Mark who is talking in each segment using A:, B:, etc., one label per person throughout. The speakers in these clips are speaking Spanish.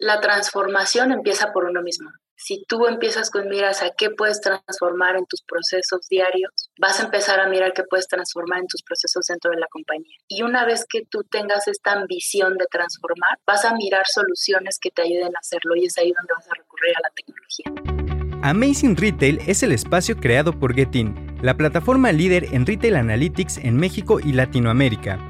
A: La transformación empieza por uno mismo. Si tú empiezas con miras a qué puedes transformar en tus procesos diarios, vas a empezar a mirar qué puedes transformar en tus procesos dentro de la compañía. Y una vez que tú tengas esta ambición de transformar, vas a mirar soluciones que te ayuden a hacerlo y es ahí donde vas a recurrir a la tecnología.
B: Amazing Retail es el espacio creado por Getin, la plataforma líder en retail analytics en México y Latinoamérica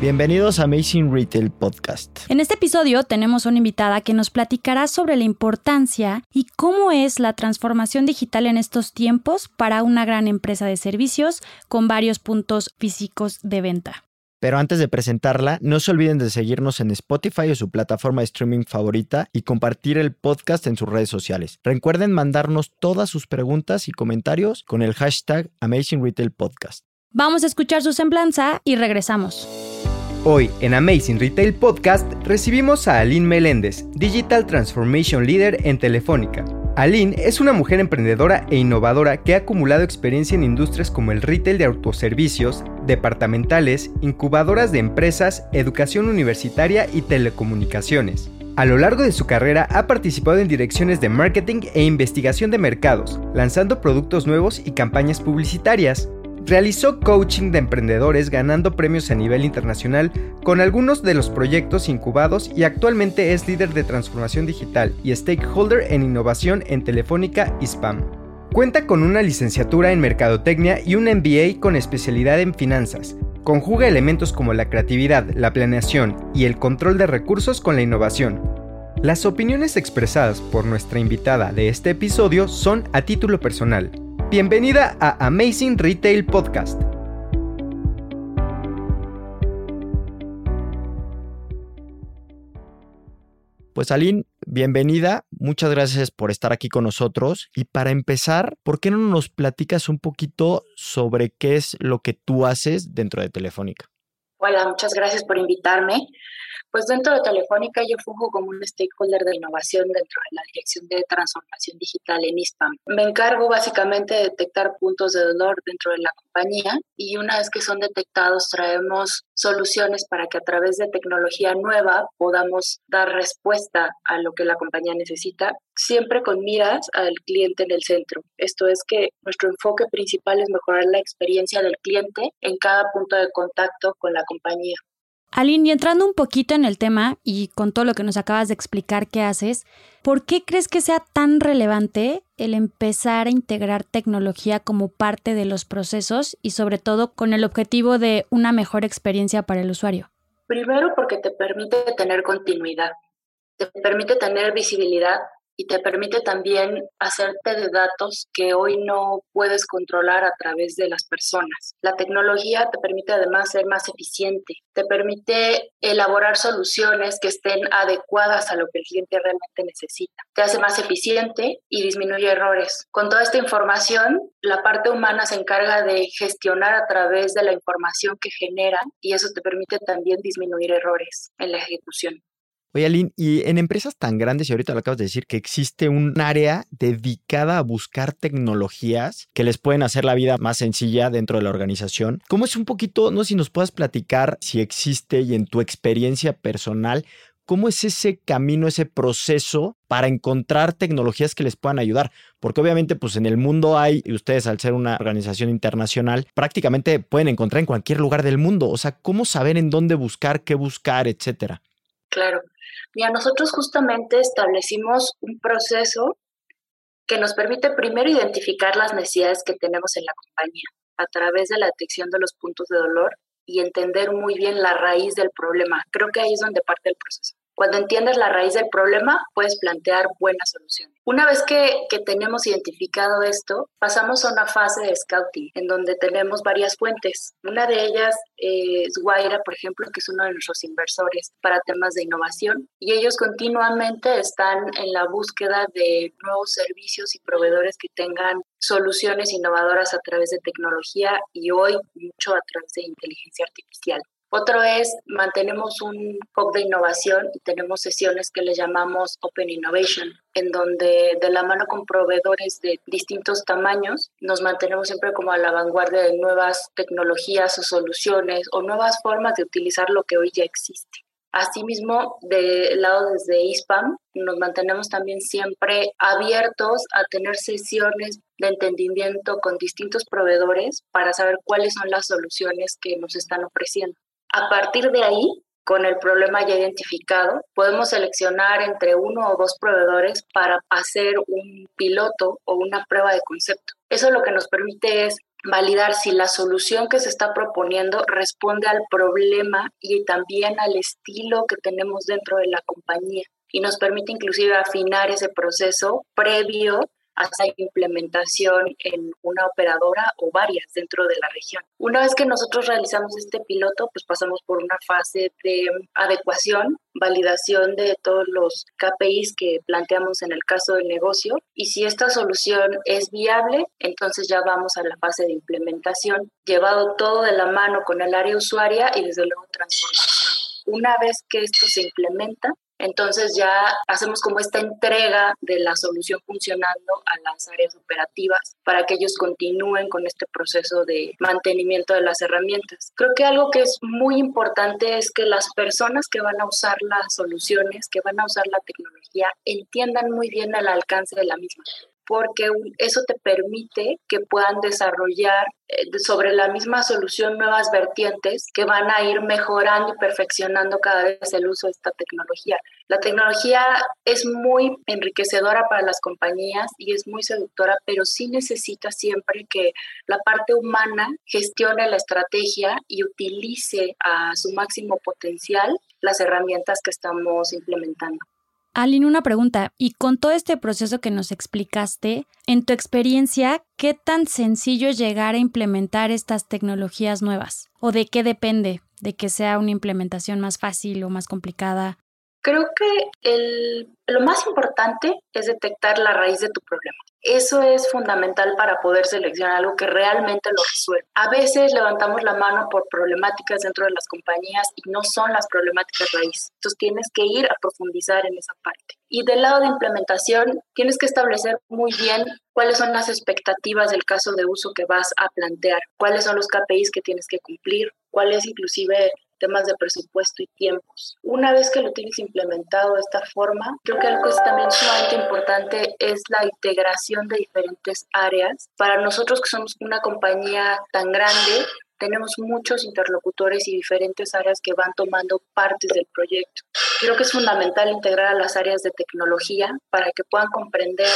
C: Bienvenidos a Amazing Retail Podcast.
D: En este episodio tenemos una invitada que nos platicará sobre la importancia y cómo es la transformación digital en estos tiempos para una gran empresa de servicios con varios puntos físicos de venta.
C: Pero antes de presentarla, no se olviden de seguirnos en Spotify o su plataforma de streaming favorita y compartir el podcast en sus redes sociales. Recuerden mandarnos todas sus preguntas y comentarios con el hashtag Amazing Retail Podcast.
D: Vamos a escuchar su semblanza y regresamos.
B: Hoy en Amazing Retail Podcast recibimos a Aline Meléndez, Digital Transformation Leader en Telefónica. Aline es una mujer emprendedora e innovadora que ha acumulado experiencia en industrias como el retail de autoservicios, departamentales, incubadoras de empresas, educación universitaria y telecomunicaciones. A lo largo de su carrera ha participado en direcciones de marketing e investigación de mercados, lanzando productos nuevos y campañas publicitarias. Realizó coaching de emprendedores ganando premios a nivel internacional con algunos de los proyectos incubados y actualmente es líder de transformación digital y stakeholder en innovación en Telefónica y Spam. Cuenta con una licenciatura en Mercadotecnia y un MBA con especialidad en finanzas. Conjuga elementos como la creatividad, la planeación y el control de recursos con la innovación. Las opiniones expresadas por nuestra invitada de este episodio son a título personal Bienvenida a Amazing Retail Podcast.
C: Pues Aline, bienvenida. Muchas gracias por estar aquí con nosotros. Y para empezar, ¿por qué no nos platicas un poquito sobre qué es lo que tú haces dentro de Telefónica?
A: Hola, muchas gracias por invitarme. Pues dentro de Telefónica yo funjo como un stakeholder de innovación dentro de la Dirección de Transformación Digital en ISPAM. Me encargo básicamente de detectar puntos de dolor dentro de la compañía y una vez que son detectados traemos soluciones para que a través de tecnología nueva podamos dar respuesta a lo que la compañía necesita, siempre con miras al cliente en el centro. Esto es que nuestro enfoque principal es mejorar la experiencia del cliente en cada punto de contacto con la compañía.
D: Aline, y entrando un poquito en el tema y con todo lo que nos acabas de explicar qué haces, ¿por qué crees que sea tan relevante el empezar a integrar tecnología como parte de los procesos y sobre todo con el objetivo de una mejor experiencia para el usuario?
A: Primero porque te permite tener continuidad, te permite tener visibilidad y te permite también hacerte de datos que hoy no puedes controlar a través de las personas. La tecnología te permite además ser más eficiente, te permite elaborar soluciones que estén adecuadas a lo que el cliente realmente necesita. Te hace más eficiente y disminuye errores. Con toda esta información, la parte humana se encarga de gestionar a través de la información que genera y eso te permite también disminuir errores en la ejecución.
C: Oye, Aline, y en empresas tan grandes, y ahorita lo acabas de decir, que existe un área dedicada a buscar tecnologías que les pueden hacer la vida más sencilla dentro de la organización. ¿Cómo es un poquito, no sé si nos puedas platicar si existe y en tu experiencia personal, ¿Cómo es ese camino, ese proceso para encontrar tecnologías que les puedan ayudar? Porque obviamente pues en el mundo hay, y ustedes al ser una organización internacional, prácticamente pueden encontrar en cualquier lugar del mundo. O sea, ¿cómo saber en dónde buscar, qué buscar, etcétera?
A: Claro. Mira, nosotros justamente establecimos un proceso que nos permite primero identificar las necesidades que tenemos en la compañía a través de la detección de los puntos de dolor y entender muy bien la raíz del problema. Creo que ahí es donde parte el proceso. Cuando entiendes la raíz del problema, puedes plantear buenas soluciones. Una vez que, que, tenemos identificado esto, pasamos a una fase de scouting, en donde tenemos varias fuentes. Una de ellas es Guaira, por ejemplo, que es uno de nuestros inversores para temas de innovación, y ellos continuamente están en la búsqueda de nuevos servicios y proveedores que tengan soluciones innovadoras a través de tecnología y hoy mucho a través de inteligencia artificial. Otro es, mantenemos un hub de innovación y tenemos sesiones que le llamamos Open Innovation, en donde de la mano con proveedores de distintos tamaños nos mantenemos siempre como a la vanguardia de nuevas tecnologías o soluciones o nuevas formas de utilizar lo que hoy ya existe. Asimismo, del lado desde ISPAM, nos mantenemos también siempre abiertos a tener sesiones de entendimiento con distintos proveedores para saber cuáles son las soluciones que nos están ofreciendo. A partir de ahí, con el problema ya identificado, podemos seleccionar entre uno o dos proveedores para hacer un piloto o una prueba de concepto. Eso lo que nos permite es validar si la solución que se está proponiendo responde al problema y también al estilo que tenemos dentro de la compañía y nos permite inclusive afinar ese proceso previo hasta implementación en una operadora o varias dentro de la región. Una vez que nosotros realizamos este piloto, pues pasamos por una fase de adecuación, validación de todos los KPIs que planteamos en el caso del negocio y si esta solución es viable, entonces ya vamos a la fase de implementación, llevado todo de la mano con el área usuaria y desde luego transformación. Una vez que esto se implementa, entonces ya hacemos como esta entrega de la solución funcionando a las áreas operativas para que ellos continúen con este proceso de mantenimiento de las herramientas. Creo que algo que es muy importante es que las personas que van a usar las soluciones, que van a usar la tecnología, entiendan muy bien el alcance de la misma porque eso te permite que puedan desarrollar eh, sobre la misma solución nuevas vertientes que van a ir mejorando y perfeccionando cada vez el uso de esta tecnología. La tecnología es muy enriquecedora para las compañías y es muy seductora, pero sí necesita siempre que la parte humana gestione la estrategia y utilice a su máximo potencial las herramientas que estamos implementando.
D: Aline, una pregunta. Y con todo este proceso que nos explicaste, en tu experiencia, ¿qué tan sencillo es llegar a implementar estas tecnologías nuevas? ¿O de qué depende? ¿De que sea una implementación más fácil o más complicada?
A: Creo que lo más importante es detectar la raíz de tu problema. Eso es fundamental para poder seleccionar algo que realmente lo resuelva. A veces levantamos la mano por problemáticas dentro de las compañías y no son las problemáticas raíz. Entonces tienes que ir a profundizar en esa parte. Y del lado de implementación, tienes que establecer muy bien cuáles son las expectativas del caso de uso que vas a plantear, cuáles son los KPIs que tienes que cumplir, cuál es inclusive temas de presupuesto y tiempos. Una vez que lo tienes implementado de esta forma, creo que algo que es también sumamente importante es la integración de diferentes áreas. Para nosotros que somos una compañía tan grande, tenemos muchos interlocutores y diferentes áreas que van tomando partes del proyecto. Creo que es fundamental integrar a las áreas de tecnología para que puedan comprender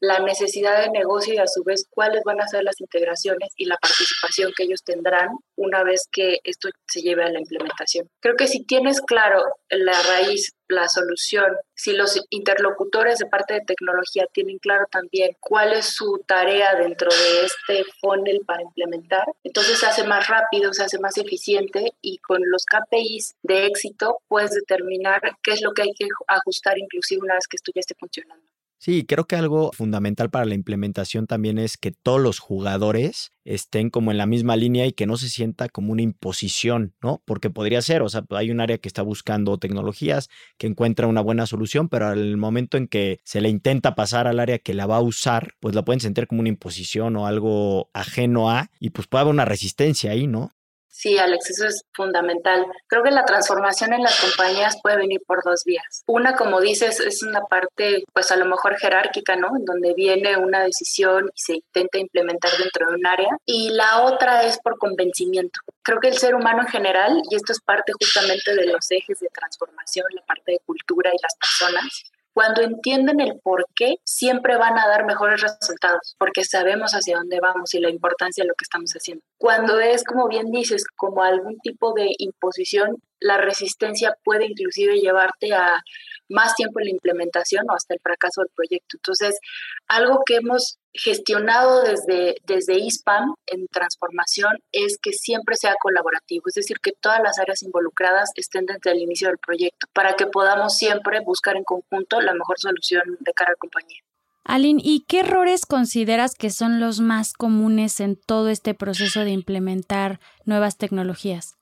A: la necesidad de negocio y a su vez cuáles van a ser las integraciones y la participación que ellos tendrán una vez que esto se lleve a la implementación. Creo que si tienes claro la raíz, la solución, si los interlocutores de parte de tecnología tienen claro también cuál es su tarea dentro de este funnel para implementar, entonces se hace más rápido, se hace más eficiente y con los KPIs de éxito puedes determinar qué es lo que hay que ajustar inclusive una vez que esto ya esté funcionando.
C: Sí, creo que algo fundamental para la implementación también es que todos los jugadores estén como en la misma línea y que no se sienta como una imposición, ¿no? Porque podría ser, o sea, hay un área que está buscando tecnologías, que encuentra una buena solución, pero al momento en que se le intenta pasar al área que la va a usar, pues la pueden sentir como una imposición o algo ajeno a, y pues puede haber una resistencia ahí, ¿no?
A: Sí, Alex, eso es fundamental. Creo que la transformación en las compañías puede venir por dos vías. Una, como dices, es una parte, pues a lo mejor jerárquica, ¿no? En donde viene una decisión y se intenta implementar dentro de un área. Y la otra es por convencimiento. Creo que el ser humano en general, y esto es parte justamente de los ejes de transformación, la parte de cultura y las personas, cuando entienden el por qué, siempre van a dar mejores resultados, porque sabemos hacia dónde vamos y la importancia de lo que estamos haciendo. Cuando es, como bien dices, como algún tipo de imposición, la resistencia puede inclusive llevarte a más tiempo en la implementación o hasta el fracaso del proyecto. Entonces, algo que hemos gestionado desde, desde ISPAM en transformación es que siempre sea colaborativo, es decir, que todas las áreas involucradas estén desde el inicio del proyecto para que podamos siempre buscar en conjunto la mejor solución de cara a la compañía.
D: Aline, ¿y qué errores consideras que son los más comunes en todo este proceso de implementar nuevas tecnologías?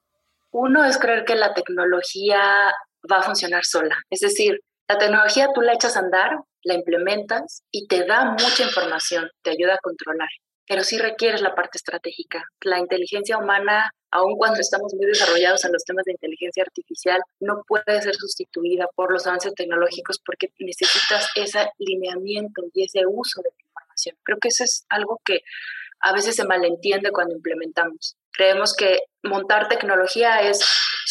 A: Uno es creer que la tecnología va a funcionar sola. Es decir, la tecnología tú la echas a andar, la implementas y te da mucha información, te ayuda a controlar, pero sí requieres la parte estratégica. La inteligencia humana, aun cuando estamos muy desarrollados en los temas de inteligencia artificial, no puede ser sustituida por los avances tecnológicos porque necesitas ese lineamiento y ese uso de la información. Creo que eso es algo que a veces se malentiende cuando implementamos. Creemos que montar tecnología es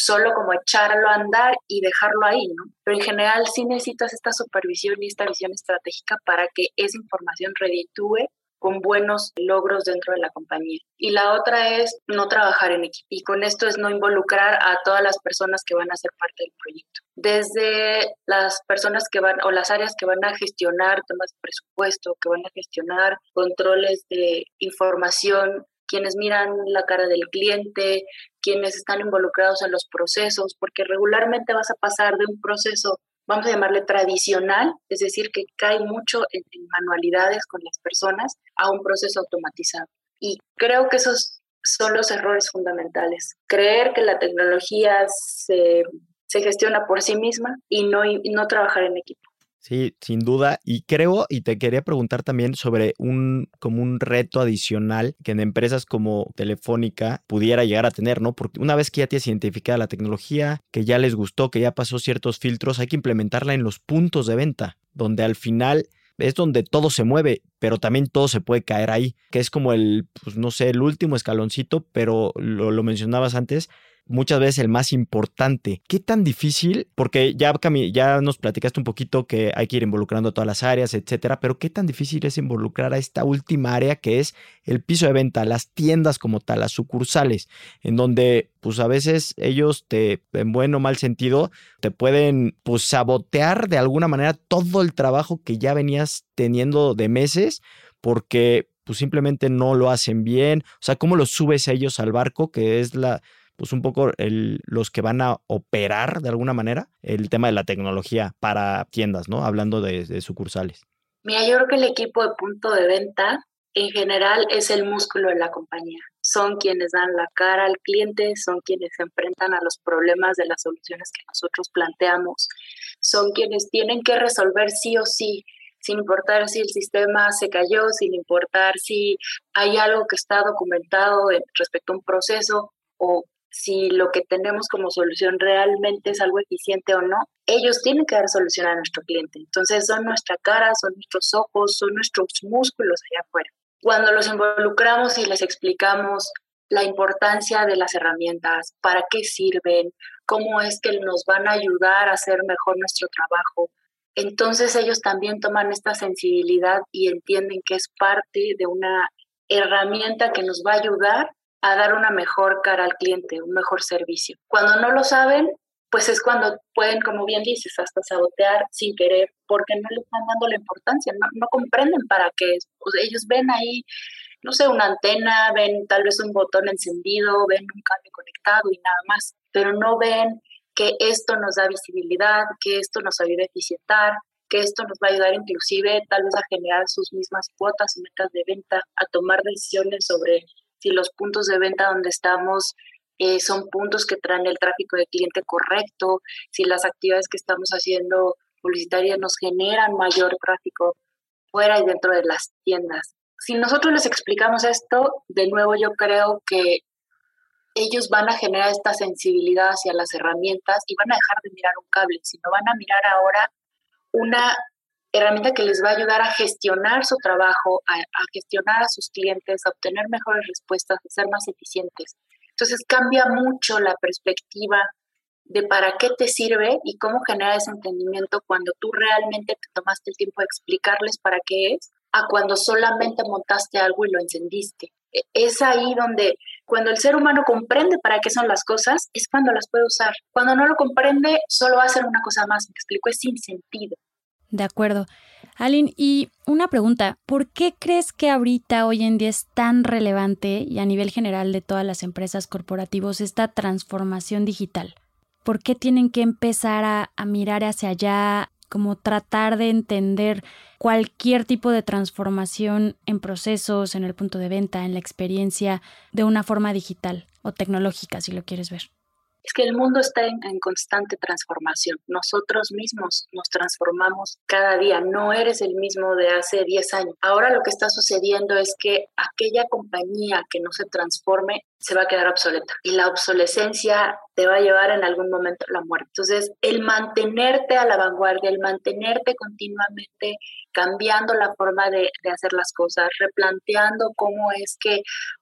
A: solo como echarlo a andar y dejarlo ahí, ¿no? Pero en general sí necesitas esta supervisión y esta visión estratégica para que esa información reditúe con buenos logros dentro de la compañía. Y la otra es no trabajar en equipo. Y con esto es no involucrar a todas las personas que van a ser parte del proyecto. Desde las personas que van o las áreas que van a gestionar temas de presupuesto, que van a gestionar controles de información quienes miran la cara del cliente, quienes están involucrados en los procesos, porque regularmente vas a pasar de un proceso, vamos a llamarle tradicional, es decir, que cae mucho en, manualidades con las personas, a un proceso automatizado. Y creo que esos son los errores fundamentales. Creer que la tecnología se, se gestiona por sí misma y no, y no trabajar en equipo.
C: Sí, sin duda. Y creo, y te quería preguntar también sobre un, como un reto adicional que en empresas como Telefónica pudiera llegar a tener, ¿no? Porque una vez que ya tienes identificada la tecnología, que ya les gustó, que ya pasó ciertos filtros, hay que implementarla en los puntos de venta, donde al final es donde todo se mueve, pero también todo se puede caer ahí, que es como el, pues no sé, el último escaloncito, pero lo, lo mencionabas antes, muchas veces el más importante. ¿Qué tan difícil? Porque ya, ya nos platicaste un poquito que hay que ir involucrando a todas las áreas, etcétera, pero ¿qué tan difícil es involucrar a esta última área que es el piso de venta, las tiendas como tal, las sucursales, en donde pues a veces ellos te, en buen o mal sentido, te pueden pues sabotear de alguna manera todo el trabajo que ya venías teniendo de meses porque pues simplemente no lo hacen bien. O sea, ¿cómo los subes a ellos al barco? Que es la, pues un poco el, los que van a operar de alguna manera el tema de la tecnología para tiendas, ¿no? Hablando de, sucursales.
A: Mira, yo creo que el equipo de punto de venta en general es el músculo de la compañía. Son quienes dan la cara al cliente, son quienes se enfrentan a los problemas de las soluciones que nosotros planteamos, son quienes tienen que resolver sí o sí, sin importar si el sistema se cayó, sin importar si hay algo que está documentado respecto a un proceso o si lo que tenemos como solución realmente es algo eficiente o no, ellos tienen que dar solución a nuestro cliente. Entonces son nuestra cara, son nuestros ojos, son nuestros músculos allá afuera. Cuando los involucramos y les explicamos la importancia de las herramientas, para qué sirven, cómo es que nos van a ayudar a hacer mejor nuestro trabajo, entonces ellos también toman esta sensibilidad y entienden que es parte de una herramienta que nos va a ayudar a dar una mejor cara al cliente, un mejor servicio. Cuando no lo saben, pues es cuando pueden, como bien dices, hasta sabotear sin querer, porque no le están dando la importancia, no, comprenden para qué es. ellos ven ahí, no sé, una antena, ven tal vez un botón encendido, ven un cable conectado y nada más, pero no ven que esto nos da visibilidad, que esto nos ayuda a eficientar, que esto nos va a ayudar inclusive tal vez a generar sus mismas cuotas y metas de venta, a tomar decisiones sobre si los puntos de venta donde estamos eh, son puntos que traen el tráfico de cliente correcto, si las actividades que estamos haciendo publicitarias nos generan mayor tráfico fuera y dentro de las tiendas. Si nosotros les explicamos esto, de nuevo yo creo que ellos van a generar esta sensibilidad hacia las herramientas y van a dejar de mirar un cable, sino van a mirar ahora una herramienta que les va a ayudar a gestionar su trabajo, a, gestionar a sus clientes, a obtener mejores respuestas, a ser más eficientes. Entonces cambia mucho la perspectiva de para qué te sirve y cómo genera ese entendimiento cuando tú realmente te tomaste el tiempo de explicarles para qué es, a cuando solamente montaste algo y lo encendiste. E, es ahí donde cuando el ser humano comprende para qué son las cosas, es cuando las puede usar. Cuando no lo comprende, solo va a hacer una cosa más. Me explico, es sin sentido.
D: De acuerdo. Aline, y una pregunta, ¿por qué crees que ahorita, hoy en día, es tan relevante y a nivel general de todas las empresas corporativas esta transformación digital? ¿Por qué tienen que empezar a mirar hacia allá, como tratar de entender cualquier tipo de transformación en procesos, en el punto de venta, en la experiencia, de una forma digital o tecnológica, si lo quieres ver?
A: Es que el mundo está en, constante transformación. Nosotros mismos nos transformamos cada día. No eres el mismo de hace 10 años. Ahora lo que está sucediendo es que aquella compañía que no se transforme se va a quedar obsoleta y la obsolescencia te va a llevar en algún momento a la muerte. Entonces, el mantenerte a la vanguardia, el mantenerte continuamente cambiando la forma de, de hacer las cosas, replanteando cómo es que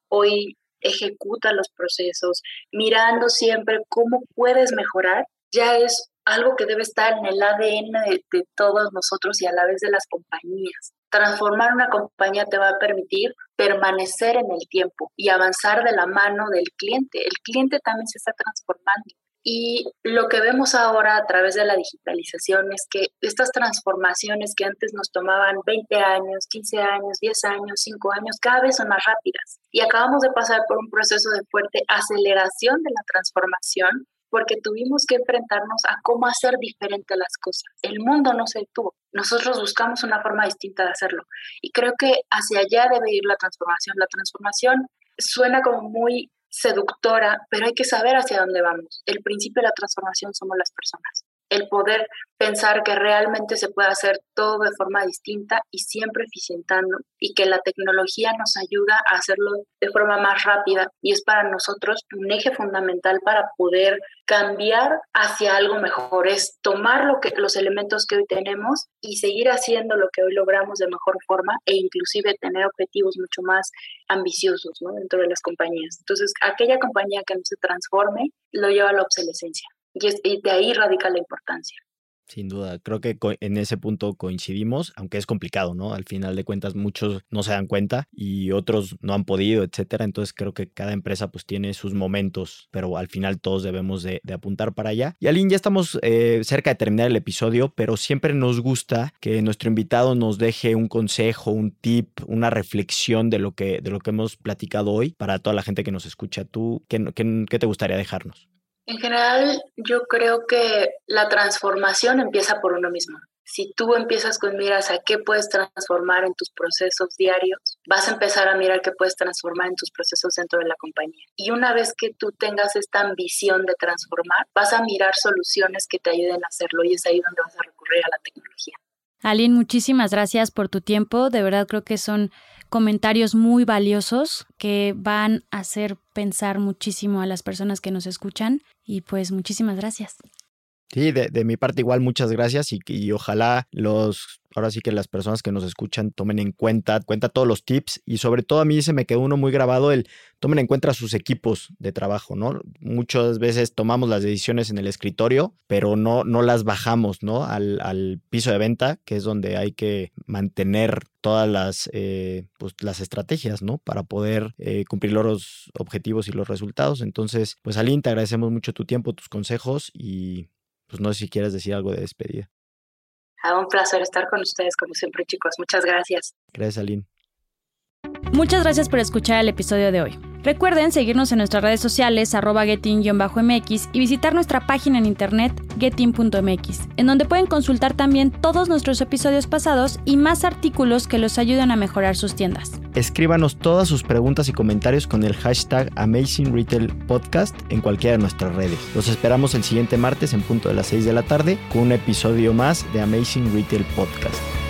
A: hoy ejecuta los procesos, mirando siempre cómo puedes mejorar, ya es algo que debe estar en el ADN de, todos nosotros y a la vez de las compañías. Transformar una compañía te va a permitir permanecer en el tiempo y avanzar de la mano del cliente. El cliente también se está transformando. Y lo que vemos ahora a través de la digitalización es que estas transformaciones que antes nos tomaban 20 años, 15 años, 10 años, 5 años, cada vez son más rápidas. Y acabamos de pasar por un proceso de fuerte aceleración de la transformación porque tuvimos que enfrentarnos a cómo hacer diferente las cosas. El mundo no se detuvo. Nosotros buscamos una forma distinta de hacerlo. Y creo que hacia allá debe ir la transformación. La transformación suena como muy seductora, pero hay que saber hacia dónde vamos. El principio de la transformación somos las personas el poder pensar que realmente se puede hacer todo de forma distinta y siempre eficientando y que la tecnología nos ayuda a hacerlo de forma más rápida y es para nosotros un eje fundamental para poder cambiar hacia algo mejor, es tomar lo que, los elementos que hoy tenemos y seguir haciendo lo que hoy logramos de mejor forma e inclusive tener objetivos mucho más ambiciosos dentro de las compañías. Entonces, aquella compañía que no se transforme lo lleva a la obsolescencia. Y, de ahí radica la importancia.
C: Sin duda, creo que en ese punto coincidimos, aunque es complicado, ¿no? Al final de cuentas muchos no se dan cuenta y otros no han podido, etcétera. Entonces creo que cada empresa pues tiene sus momentos, pero al final todos debemos de, apuntar para allá. Y Aline, ya estamos eh, cerca de terminar el episodio, pero siempre nos gusta que nuestro invitado nos deje un consejo, un tip, una reflexión de lo que, de lo que hemos platicado hoy para toda la gente que nos escucha. ¿Tú qué te gustaría dejarnos?
A: En general, yo creo que la transformación empieza por uno mismo. Si tú empiezas con miras a qué puedes transformar en tus procesos diarios, vas a empezar a mirar qué puedes transformar en tus procesos dentro de la compañía. Y una vez que tú tengas esta ambición de transformar, vas a mirar soluciones que te ayuden a hacerlo y es ahí donde vas a recurrir a la tecnología.
D: Aline, muchísimas gracias por tu tiempo. De verdad creo que son comentarios muy valiosos que van a hacer pensar muchísimo a las personas que nos escuchan. Y pues muchísimas gracias.
C: Sí, de, mi parte igual muchas gracias y, ojalá los, ahora sí que las personas que nos escuchan tomen en cuenta, cuenta todos los tips y sobre todo a mí se me quedó uno muy grabado el tomen en cuenta sus equipos de trabajo, ¿no? Muchas veces tomamos las decisiones en el escritorio, pero no, no las bajamos, ¿no? Al, piso de venta, que es donde hay que mantener todas las, eh, pues, las estrategias, ¿no? Para poder eh, cumplir los objetivos y los resultados. Entonces, pues Aline, te agradecemos mucho tu tiempo, tus consejos y pues no sé si quieres decir algo de despedida.
A: Ha un placer estar con ustedes, como siempre, chicos. Muchas gracias.
C: Gracias, Aline.
D: Muchas gracias por escuchar el episodio de hoy. Recuerden seguirnos en nuestras redes sociales arroba getin-mx y visitar nuestra página en internet getin.mx, en donde pueden consultar también todos nuestros episodios pasados y más artículos que los ayudan a mejorar sus tiendas.
C: Escríbanos todas sus preguntas y comentarios con el hashtag Amazing Retail Podcast en cualquiera de nuestras redes. Los esperamos el siguiente martes en punto de las 6 de la tarde con un episodio más de Amazing Retail Podcast.